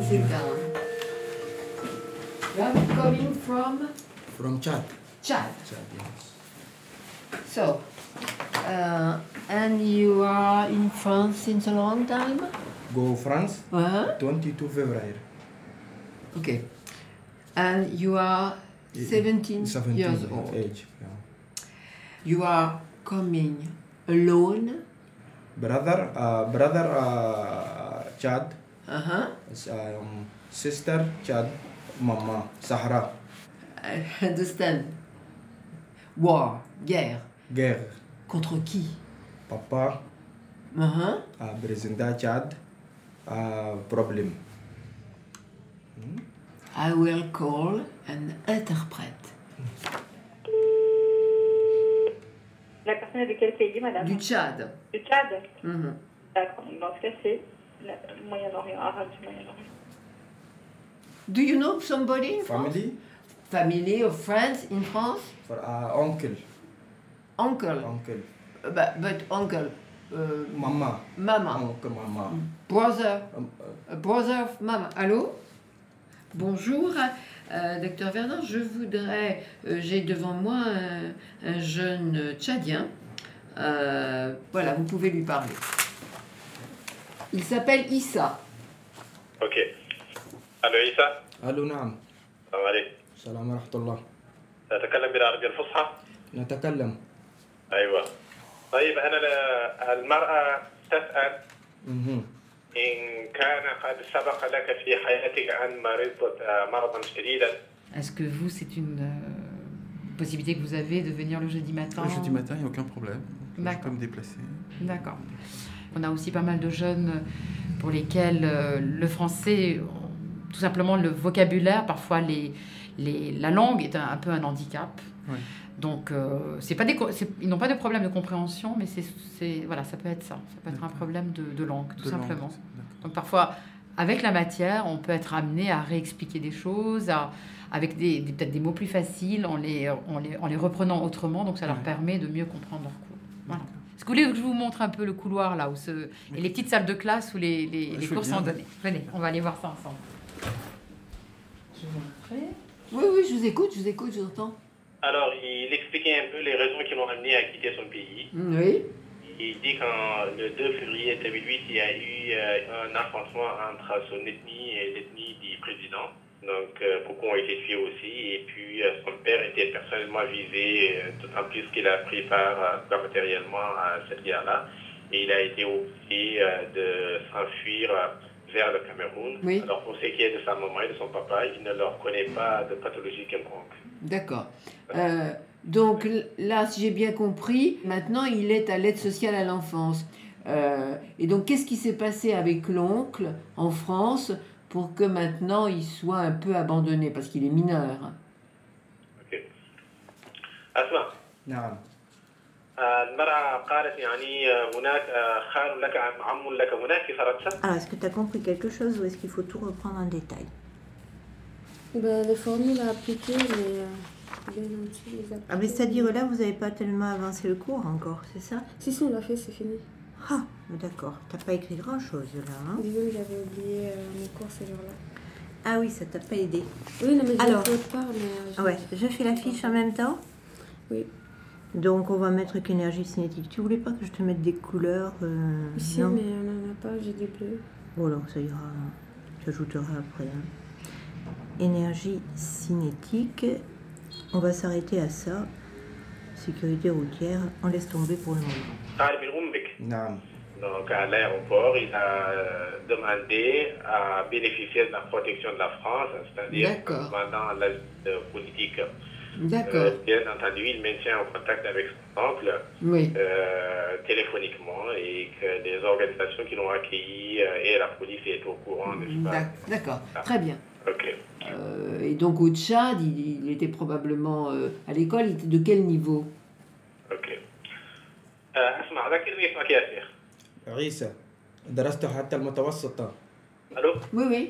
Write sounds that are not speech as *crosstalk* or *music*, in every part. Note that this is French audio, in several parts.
and sit down. You are coming from From Chad. Chad. Chad, yes. So, uh, and you are in France since a long time? Go France, Uh-huh. 22 February. Okay. And you are 17, 17 years old. age. Yeah. You are coming alone? Brother, uh, brother uh, Chad, Uh-huh. um, sister Chad, mama Sahara, I understand. War, guerre. guerre. Contre qui? Papa, Uh-huh. uh, président Chad, uh, problem. I will call an interprète. La personne est de quel pays, madame? Du Tchad. Du Tchad Mhm. D'accord. Donc, Dans ce cas, c'est Moyen-Orient, arabe du Moyen-Orient. Do you know somebody in France? Family, Family or friends in France? for uh, uncle, Uncle? uncle, Uh, but, but uncle. Uh, mama, mama. uncle, mama. Brother. Um, uh, brother of mama. Allô? Bonjour, euh, docteur Vernon. Je voudrais. euh, J'ai devant moi un, un jeune Tchadien. Euh, voilà, vous pouvez lui parler. Il s'appelle Issa. اوكي الو عيسى الو نعم السلام عليكم السلام ورحمة الله تتكلم بالعربية الفصحى نتكلم ايوه طيب انا ل- المرأة تسأل مهم. ان كان قد سبق لك في حياتك ان مرضت آه، مرضا شديدا Est-ce que vous, c'est une euh, possibilité que vous avez de venir le jeudi matin Le jeudi matin, il n'y a aucun problème. Je D'accord. peux me déplacer. D'accord. On a aussi pas mal de jeunes pour lesquels euh, le français, tout simplement le vocabulaire, parfois les, les, la langue est un, un peu un handicap. Donc, euh, c'est pas des, ils n'ont pas de problème de compréhension, mais c'est, voilà, ça peut être ça. Ça peut être un problème de, de langue, tout De simplement. Donc parfois, avec la matière, on peut être amené à réexpliquer des choses, à- avec des, des- peut-être des mots plus faciles, en les, en les, en les reprenant autrement, donc ça leur permet de mieux comprendre leur cours. Est-ce que vous voulez que je vous montre un peu le couloir là, où se... et les petites salles de classe où les, les, Ouais, cours sont donnés Venez, on va aller voir ça ensemble. Je vais vous montrer. Oui, oui, je vous écoute, je vous écoute, je vous entends. Alors, il expliquait un peu les raisons qui l'ont amené à quitter son pays. Oui. Il dit qu'en le 2 février 2008, il y a eu euh, un affrontement entre son ethnie et l'ethnie du président. Donc, euh, beaucoup ont été tués aussi. Et puis, euh, son père était personnellement visé, euh, d'autant plus qu'il a pris part matériellement à cette guerre-là. Et il a été obligé de s'enfuir vers le Cameroun. Oui. Alors, pour ce qui est de sa maman et de son papa, il ne leur connaît pas de pathologie quelconque. D'accord. Euh, donc là, si j'ai bien compris, maintenant il est à l'aide sociale à l'enfance. Euh, et donc, qu'est-ce qui s'est passé avec l'oncle en France pour que maintenant il soit un peu abandonné parce qu'il est mineur أوكي. أسمع نعم آه، المرأة قالت يعني آه، هناك آه، خال لك عم عم لك هناك في فرنسا Alors, est-ce que tu as compris quelque chose ou est-ce qu'il faut tout reprendre en détail Ben, les formules à appliquer, les, euh, les outils, les Ah, mais c'est-à-dire là, vous n'avez pas tellement avancé le cours encore, c'est ça Si, si, on l'a fait, c'est fini. Ah, d'accord. T'as pas écrit grand-chose là, hein? Désolée, j'avais oublié euh, mes cours ces jours-là. Ah oui, ça t'a pas aidé. Oui, non, mais j'ai Alors. fait autre part, mais... euh, j'ai- Ah ouais, je fais la fiche en même temps? Oui. Donc, on va mettre qu'énergie cinétique. Tu voulais pas que je te mette des couleurs euh, Si, non? mais on n'en a pas, j'ai des bleus. Voilà, ça ira. J'ajouterai après. hein. Énergie cinétique. On va s'arrêter à ça. Sécurité routière. On laisse tomber pour le moment. قال من أمك نعم Donc à l'aéroport, il a euh, demandé à bénéficier de la protection de la France, c'est-à-dire D'accord. pendant l'asile politique. D'accord. Euh, bien entendu, il maintient en contact avec son oncle Oui. euh, téléphoniquement et que les organisations qui l'ont accueilli euh, et la police est au courant, n'est-ce pas D'ac- D'accord. Très bien. Ok. Euh, et donc au Tchad, il, il était probablement euh, à l'école. Il était de quel niveau اوكي آه، اسمع ذكرني اسمك يا شيخ عيسى درست حتى المتوسطة الو Oui, oui.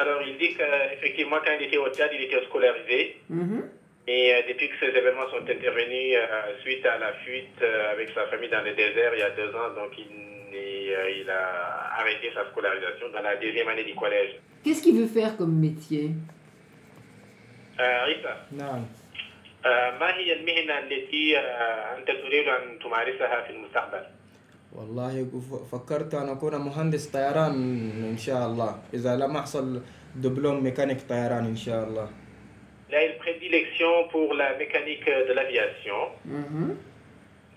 alors il dit qu'effectivement quand il était au Tchad il était scolarisé Mhm. et euh, depuis que ces événements sont intervenus euh, suite à la fuite euh, avec sa famille dans le désert il y a deux ans donc il, est- euh, il a arrêté sa scolarisation dans la deuxième année du collège Qu'est-ce qu'il veut faire comme métier آه، عيسى نعم آه، ما هي المهنة التي آه، أنت تريد أن تمارسها في المستقبل؟ والله فكرت أن أكون مهندس طيران إن شاء الله إذا لم أحصل دبلوم ميكانيك طيران إن شاء الله Il a une prédilection pour la mécanique de l'aviation. Mhm.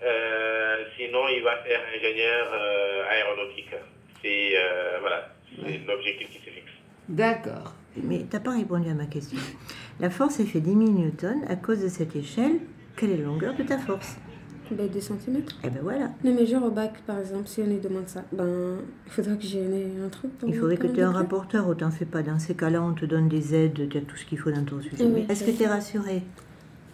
Euh, sinon, il va faire ingénieur euh, aéronautique. C'est euh, voilà, c'est l'objectif qui se fixe. D'accord. Mais t'as pas répondu à ma question. La force est fait 10 000 newtons. À cause de cette échelle, quelle est la longueur de ta force? Ben, des centimètres. Eh ben voilà. Les mesures au bac, par exemple, si on lui demande ça, ben, il faudrait que j'ai un truc pour Il faudrait que tu aies un rapporteur, autant fais pas. Dans ces cas-là, on te donne des aides, tu as tout ce qu'il faut dans ton sujet. Oui, Mais Est-ce que tu es rassuré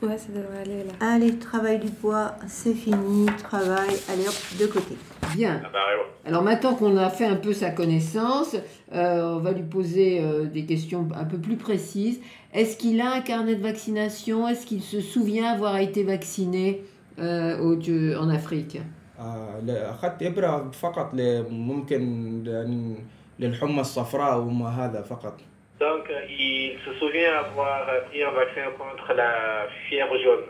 Ouais, ça devrait aller là. Allez, travail du poids, c'est fini, travail, allez hop, de côté. Bien. Ah bah, ouais. Alors maintenant qu'on a fait un peu sa connaissance, euh, on va lui poser euh, des questions un peu plus précises. Est-ce qu'il a un carnet de vaccination Est-ce qu'il se souvient avoir été vacciné euh, au, de- en Afrique آه، ل- أخذت إبرة فقط ل- ممكن يعني للحمى الصفراء وما هذا فقط Donc, euh, il se souvient avoir euh, pris un vaccin contre la fièvre jaune.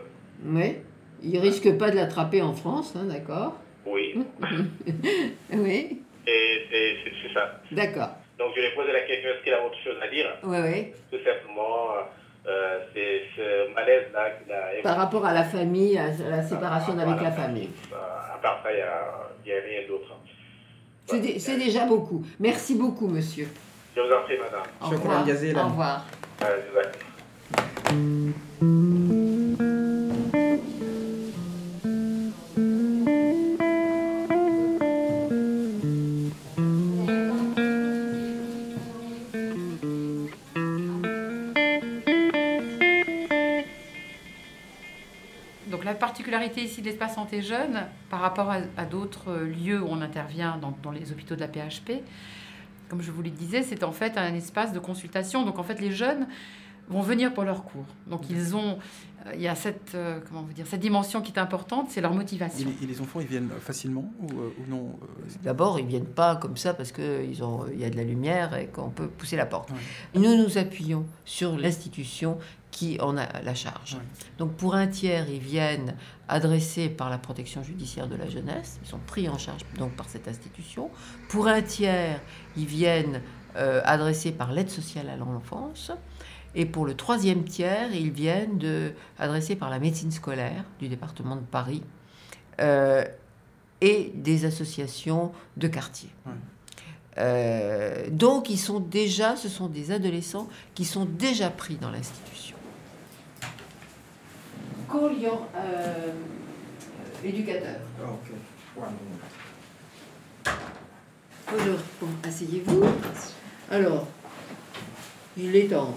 Oui. Il risque pas de l'attraper en France, hein, d'accord oui. *laughs* oui. Et c'est ça. D'accord. Donc je lui ai posé la question, est-ce qu'il a autre chose à dire? Oui, oui. Tout simplement, euh, c'est ce malaise-là qu'il a... Par rapport à la famille, à la séparation avec la, famille. famille. Euh, à part ça, il n'y a, rien d'autre. C'est déjà beaucoup. Merci beaucoup, monsieur. Je vous en prie, madame. Au revoir. Au revoir. Euh, Au revoir. Particularité ici de l'espace santé jeune, par rapport à, d'autres euh, lieux où on intervient dans, dans les hôpitaux de la PHP, comme je vous le disais, c'est en fait un espace de consultation. Donc en fait, les jeunes vont venir pour leurs cours. Donc ils ont, euh, il y a cette, euh, comment vous dire, cette dimension qui est importante, c'est leur motivation. les, et les enfants, ils viennent facilement ou, euh, ou non D'abord, ils viennent pas comme ça parce qu'il y a de la lumière et qu'on peut pousser la porte. Ouais. Nous nous appuyons sur l'institution qui en a la charge. Ouais. Donc pour un tiers, ils viennent adressés par la protection judiciaire de la jeunesse, ils sont pris en charge donc par cette institution. Pour un tiers, ils viennent euh, adressés par l'aide sociale à l'enfance. Et pour le troisième tiers, ils viennent de, adressés par la médecine scolaire du département de Paris euh, et des associations de quartier. Ouais. Euh, donc, ils sont déjà, ce sont des adolescents qui sont déjà pris dans l'institution. Call your euh, éducateur. Bonjour, bon, asseyez-vous. Alors, il est en,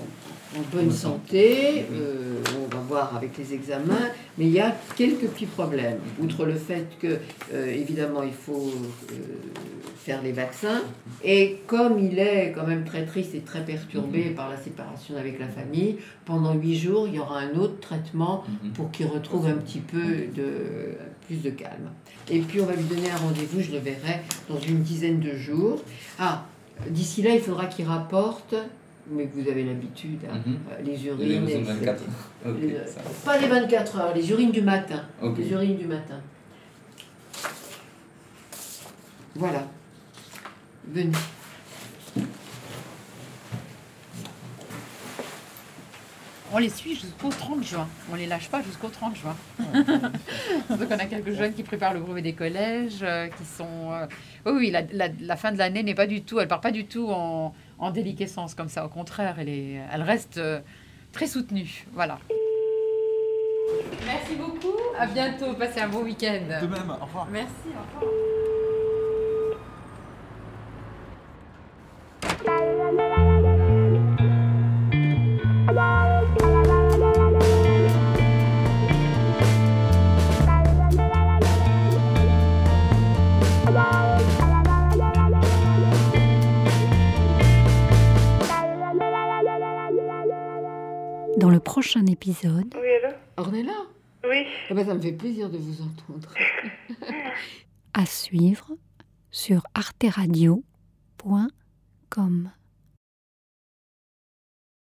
en bonne santé, euh, on va voir avec les examens, mais il y a quelques petits problèmes. Outre le fait que, euh, évidemment, il faut euh, faire les vaccins, et comme il est quand même très triste et très perturbé par la séparation avec la famille, pendant huit jours, il y aura un autre traitement pour qu'il retrouve un petit peu de plus de calme. Et puis on va lui donner un rendez-vous, je le verrai dans une dizaine de jours. Ah, d'ici là, il faudra qu'il rapporte, mais vous avez l'habitude, hein, Mhm. euh, les urines. urines etc. 24. Ok, Les- pas les 24 heures, les urines du matin. Les urines du matin. Voilà. Venez. On les suit jusqu'au 30 juin. On les lâche pas jusqu'au 30 juin. *laughs* Donc on a quelques jeunes qui préparent le brevet des collèges, euh, qui sont. euh, Oui, oui, la, la- la fin de l'année n'est pas du tout. Elle part pas du tout en, en déliquescence comme ça. Au contraire, elle est, elle reste euh, très soutenue. Voilà. Merci beaucoup. À bientôt. Passez un bon week-end. De même, au revoir. Merci. Au revoir. Dans le prochain épisode, Oui, allô Ornella? Oui. Eh ben, Ça me fait plaisir de vous entendre. *laughs* à suivre sur arteradio.com.